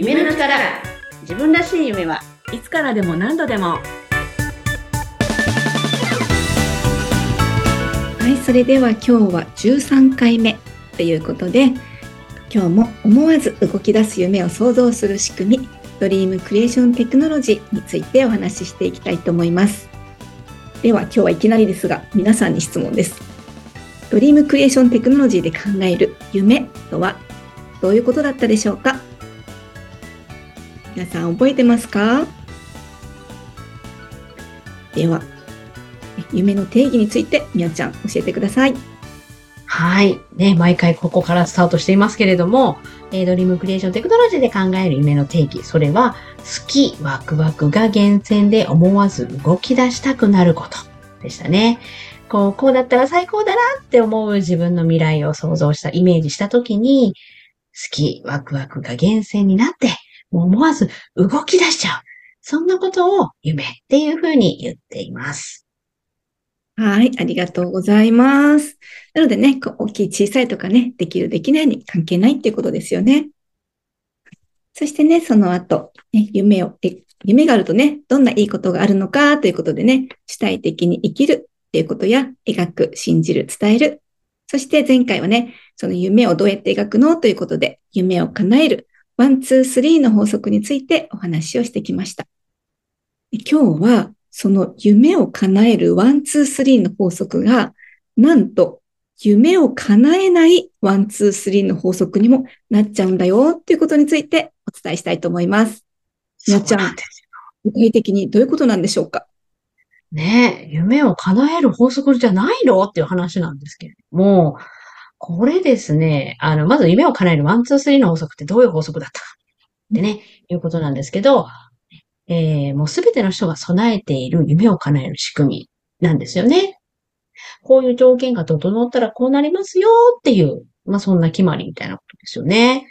夢の力自分らしい夢はいつからでも何度でもはい、それでは今日は13回目ということで、今日も思わず動き出す夢を想像する仕組み、ドリームクリエーションテクノロジーについてお話ししていきたいと思います。では今日はいきなりですが、皆さんに質問です。ドリームクリエーションテクノロジーで考える夢とはどういうことだったでしょうか？皆さん覚えてますか？では、夢の定義についてみやちゃん教えてください。はい。ね、毎回ここからスタートしていますけれども、えードリームクリエーションテクノロジーで考える夢の定義。それは、好き、ワクワクが源泉で思わず動き出したくなることでしたね。こう、こうだったら最高だなって思う自分の未来を想像した、イメージしたときに、好き、ワクワクが源泉になって、思わず動き出しちゃう。そんなことを夢っていうふうに言っています。はい、ありがとうございます。なのでね、こう大きい小さいとかね、できるできないに関係ないっていうことですよね。そしてね、その後、ね、夢を、夢があるとね、どんないいことがあるのかということでね、主体的に生きるっていうことや、描く、信じる、伝える。そして前回はね、その夢をどうやって描くのということで、夢を叶える、ワン、ツー、スリーの法則についてお話をしてきました。で今日は、その夢を叶えるワン、ツー、スリーの法則が、なんと、夢を叶えないワン、ツー、スリーの法則にもなっちゃうんだよっていうことについてお伝えしたいと思います。みなちゃん具体的にどういうことなんでしょうか？ねえ、夢を叶える法則じゃないの？っていう話なんですけれども、これですね、あの、まず夢を叶えるワン、ツー、スリーの法則ってどういう法則だったかってね、いうことなんですけど、えー、もうすべての人が備えている夢を叶える仕組みなんですよね。こういう条件が整ったらこうなりますよっていう、まあそんな決まりみたいなことですよね。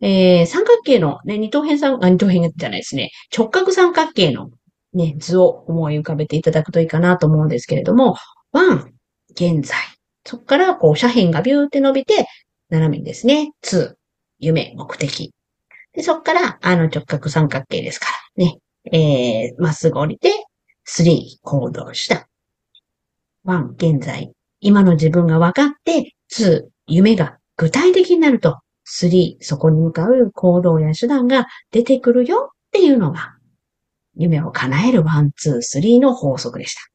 えー、三角形のね、二等辺三、あ、二等辺じゃないですね。直角三角形のね、図を思い浮かべていただくといいかなと思うんですけれども、ワン、現在。そこから、こう、斜辺がビューって伸びて、斜めにですね、ツー、夢、目的。で、そこから、あの直角三角形ですから、ね、えー、まっすぐ降りて、スリー、行動した。ワン、現在。今の自分が分かって、ツー、夢が具体的になると、スリー、そこに向かう行動や手段が出てくるよっていうのが、夢を叶えるワン、ツー、スリーの法則でした。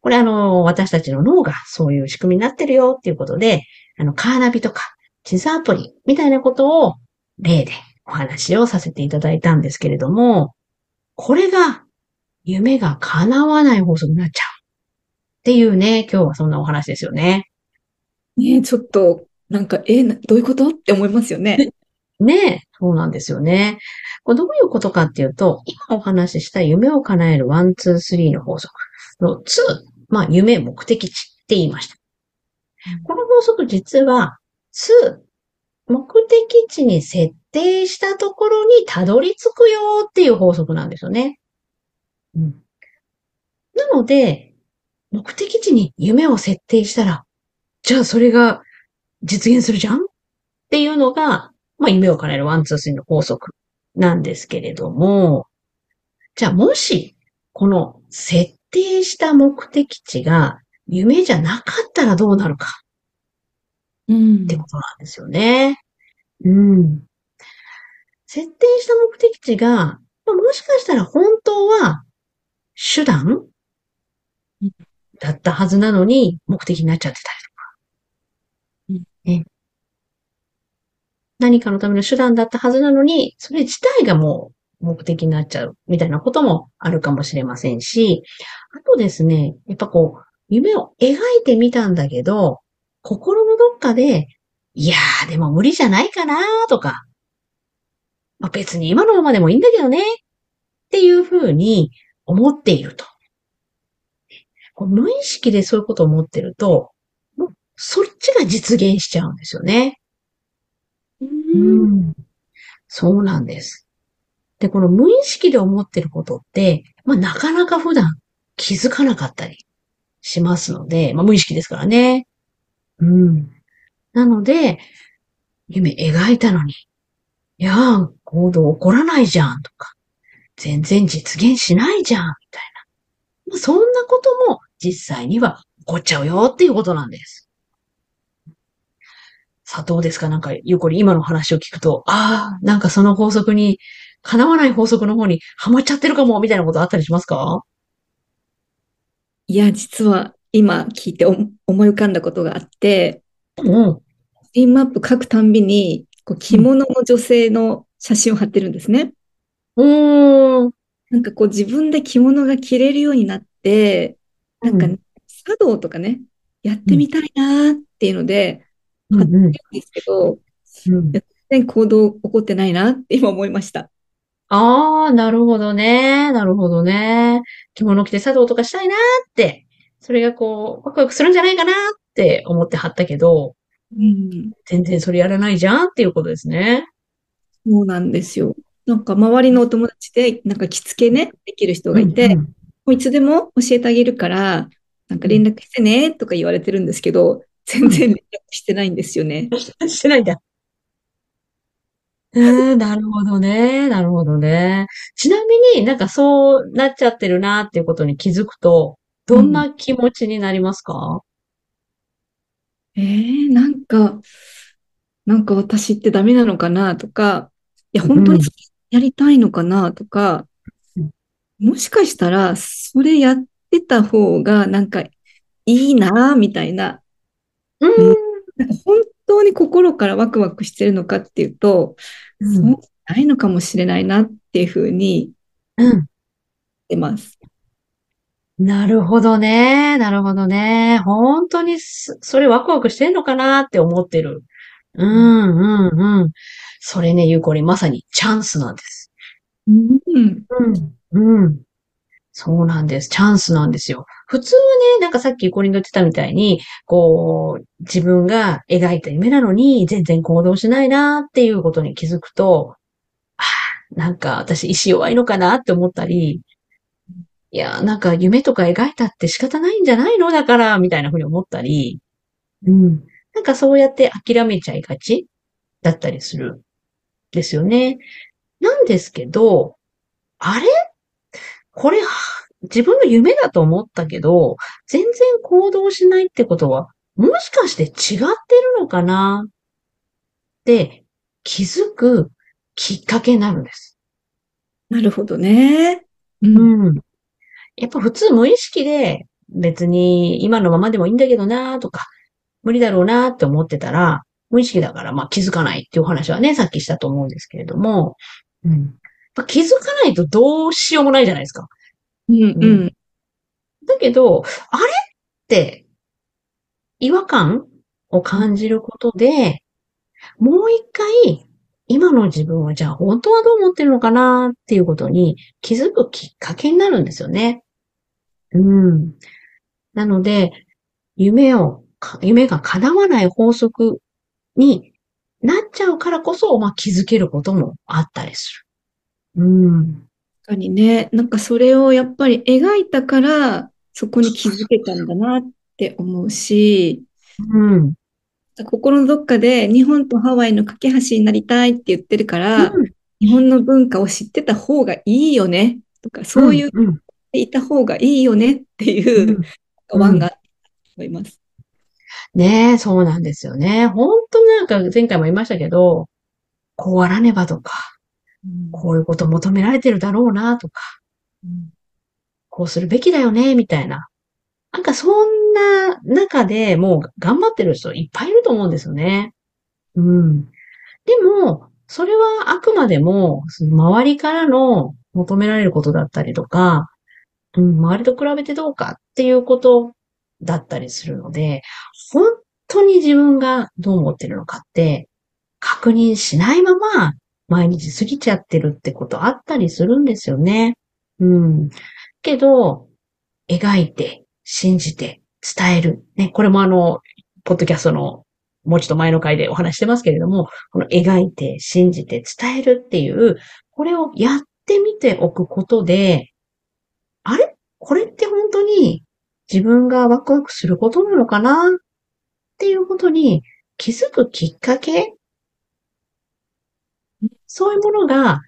ね。これあの、私たちの脳がそういう仕組みになってるよっていうことで、あの、カーナビとか地図アプリみたいなことを例でお話をさせていただいたんですけれども、これが夢が叶わない法則になっちゃう。っていうね、今日はそんなお話ですよね。ねえちょっと、なんか、えなどういうことって思いますよね。ねえ、そうなんですよね。これどういうことかっていうと、今お話しした夢を叶えるワン、ツー、スリーの法則のツー、まあ夢、目的地って言いました。この法則実は、ツー、目的地に設定したところにたどり着くよっていう法則なんですよね。うん。なので、目的地に夢を設定したら、じゃあそれが実現するじゃんっていうのが、まあ、夢を叶えるワン、ツー、スリーの法則なんですけれども、じゃあもし、この設定した目的地が夢じゃなかったらどうなるかうんってことなんですよね。うん。設定した目的地が、まあもしかしたら本当は手段うんだったはずなのに目的になっちゃってたりとか。ね。何かのための手段だったはずなのに、それ自体がもう目的になっちゃうみたいなこともあるかもしれませんし、あとですね、やっぱこう、夢を描いてみたんだけど、心のどっかで、いやー、でも無理じゃないかなとか、まあ、別に今のままでもいいんだけどね、っていうふうに思っていると。こう無意識でそういうことを思ってると、もうそっちが実現しちゃうんですよね。うんん。そうなんです。で、この無意識で思ってることって、まあなかなか普段気づかなかったりしますので、まあ無意識ですからね。うん。なので、夢描いたのに、いやー、行動起こらないじゃんとか、全然実現しないじゃん、みたいな。まあそんなことも実際には起こっちゃうよっていうことなんです。さあ、どうですか？なんか、ゆうこり今の話を聞くと、ああ、なんかその法則に、叶わない法則の方にハマっちゃってるかも、みたいなことあったりしますか？いや、実は今聞いて思い浮かんだことがあって、うん。スティーマップ書くたんびに、こう着物の女性の写真を貼ってるんですね。うん。なんかこう自分で着物が着れるようになって、なんか、茶道とかね、やってみたいなっていうので、貼ってるんですけど、うん、全然行動起こってないなって今思いました。ああ、なるほどね。なるほどね。着物着て茶道とかしたいなって、それがこう、ワクワクするんじゃないかなって思って貼ったけど、うん、全然それやらないじゃんっていうことですね。そうなんですよ。なんか周りのお友達で、なんか着付けね、できる人がいて、うんうん、もういつでも教えてあげるから、なんか連絡してねとか言われてるんですけど、全然連絡してないんですよね。してないんだ。うん、なるほどね。なるほどね。ちなみになんかそうなっちゃってるなっていうことに気づくと、どんな気持ちになりますか、うん、えー、なんか、なんか私ってダメなのかなとか、いや、本当にやりたいのかなとか、うん、もしかしたら、それやってた方がなんかいいな、みたいな。うん。なんか本当に心からワクワクしてるのかっていうと、うん、そうないのかもしれないなっていうふうに、うん。出ます。なるほどね。なるほどね。本当にそれワクワクしてんのかなって思ってる。うん、うん、うん。それね、ゆうこりまさにチャンスなんです。うん、うん、うん。そうなんです。チャンスなんですよ。普通ね、なんかさっきゆこりんが言ってたみたいに、こう、自分が描いた夢なのに全然行動しないなっていうことに気づくと、あなんか私意志弱いのかなって思ったり、いや、なんか夢とか描いたって仕方ないんじゃないの？だから、みたいなふうに思ったり、うん。なんかそうやって諦めちゃいがちだったりする。ですよね。なんですけど、あれこれ、自分の夢だと思ったけど、全然行動しないってことは、もしかして違ってるのかな？って気づくきっかけになるんです。なるほどね。うん。やっぱ普通無意識で別に今のままでもいいんだけどなとか、無理だろうなって思ってたら、無意識だからまあ気づかないっていう話はね、さっきしたと思うんですけれども、うん。気づかないとどうしようもないじゃないですか。うん、うん。だけど、あれって違和感を感じることで、もう一回、今の自分はじゃあ本当はどう思ってるのかなっていうことに気づくきっかけになるんですよね。うん。なので、夢を、夢が叶わない法則になっちゃうからこそ、まあ、気づけることもあったりする。うん。確かにね、なんかそれをやっぱり描いたから、そこに気づけたんだなって思うし、うん。心のどっかで日本とハワイの架け橋になりたいって言ってるから、うん、日本の文化を知ってた方がいいよねとか、そういう、いた方がいいよねっていう、ワンが思います。ねえ、そうなんですよね。本当なんか前回も言いましたけど、こうあらねばとか、うん、こういうこと求められてるだろうなとか、うん、こうするべきだよね、みたいな。なんかそんな中でもう頑張ってる人いっぱいいると思うんですよね。うん。でも、それはあくまでも、周りからの求められることだったりとか、うん、周りと比べてどうかっていうことだったりするので、本当に自分がどう思ってるのかって確認しないまま毎日過ぎちゃってるってことあったりするんですよね。うん。けど、描いて、信じて、伝える。ね、これもあの、ポッドキャストのもうちょっと前の回でお話してますけれども、この描いて、信じて、伝えるっていう、これをやってみておくことで、あれ？これって本当に自分がワクワクすることなのかな？っていうことに気づくきっかけそういうものが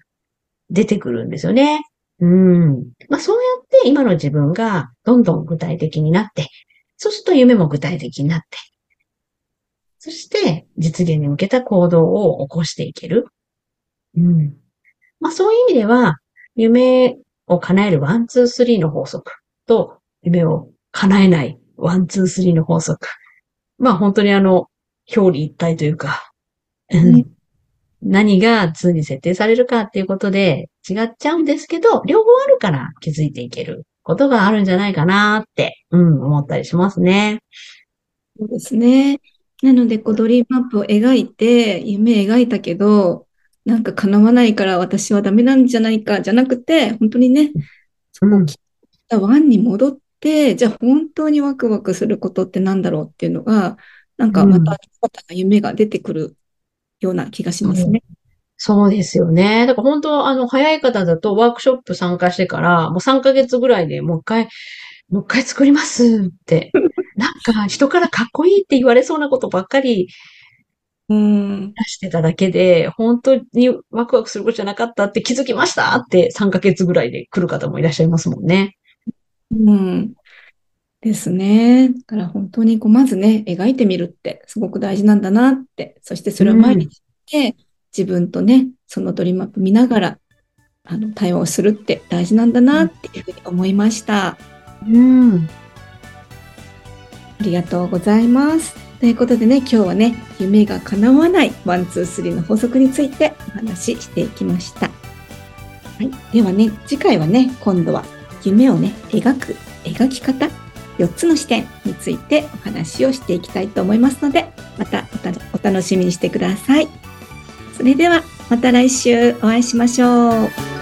出てくるんですよね。うん。まあそうやって今の自分がどんどん具体的になって、そうすると夢も具体的になって、そして実現に向けた行動を起こしていける。うん。まあそういう意味では、夢を叶えるワン、ツー、スリーの法則と、夢を叶えないワン、ツー、スリーの法則。まあ本当にあの、表裏一体というか、うん何が2に設定されるかっていうことで違っちゃうんですけど、両方あるから気づいていけることがあるんじゃないかなって、うん、思ったりしますね。そうですね。なので、こう、ドリームマップを描いて、夢描いたけど、なんか叶わないから私はダメなんじゃないか、じゃなくて、本当にね、そこを切ったワンに戻って、じゃあ本当にワクワクすることってなんだろうっていうのが、なんかまた新たな夢が出てくるような気がしますね。そうですよね。だから本当、あの、早い方だとワークショップ参加してから、もう3ヶ月ぐらいでもう一回、もう一回作りますって。なんか人からかっこいいって言われそうなことばっかりうん。出してただけで、本当にワクワクすることじゃなかったって気づきましたって3ヶ月ぐらいで来る方もいらっしゃいますもんね。うん。ですね。だから本当にこう、まずね、描いてみるってすごく大事なんだなって、そしてそれを毎日して、自分とね、そのドリームマップ見ながら、あの、対話をするって大事なんだなっていうふうに思いました。うん。ありがとうございます。ということでね、今日はね、夢が叶わないワン、ツー、スリーの法則についてお話ししていきました。はい。ではね、次回はね、今度は夢をね、描く、描き方、4つの視点についてお話をしていきたいと思いますので、またお楽しみにしてください。それでは、また来週お会いしましょう。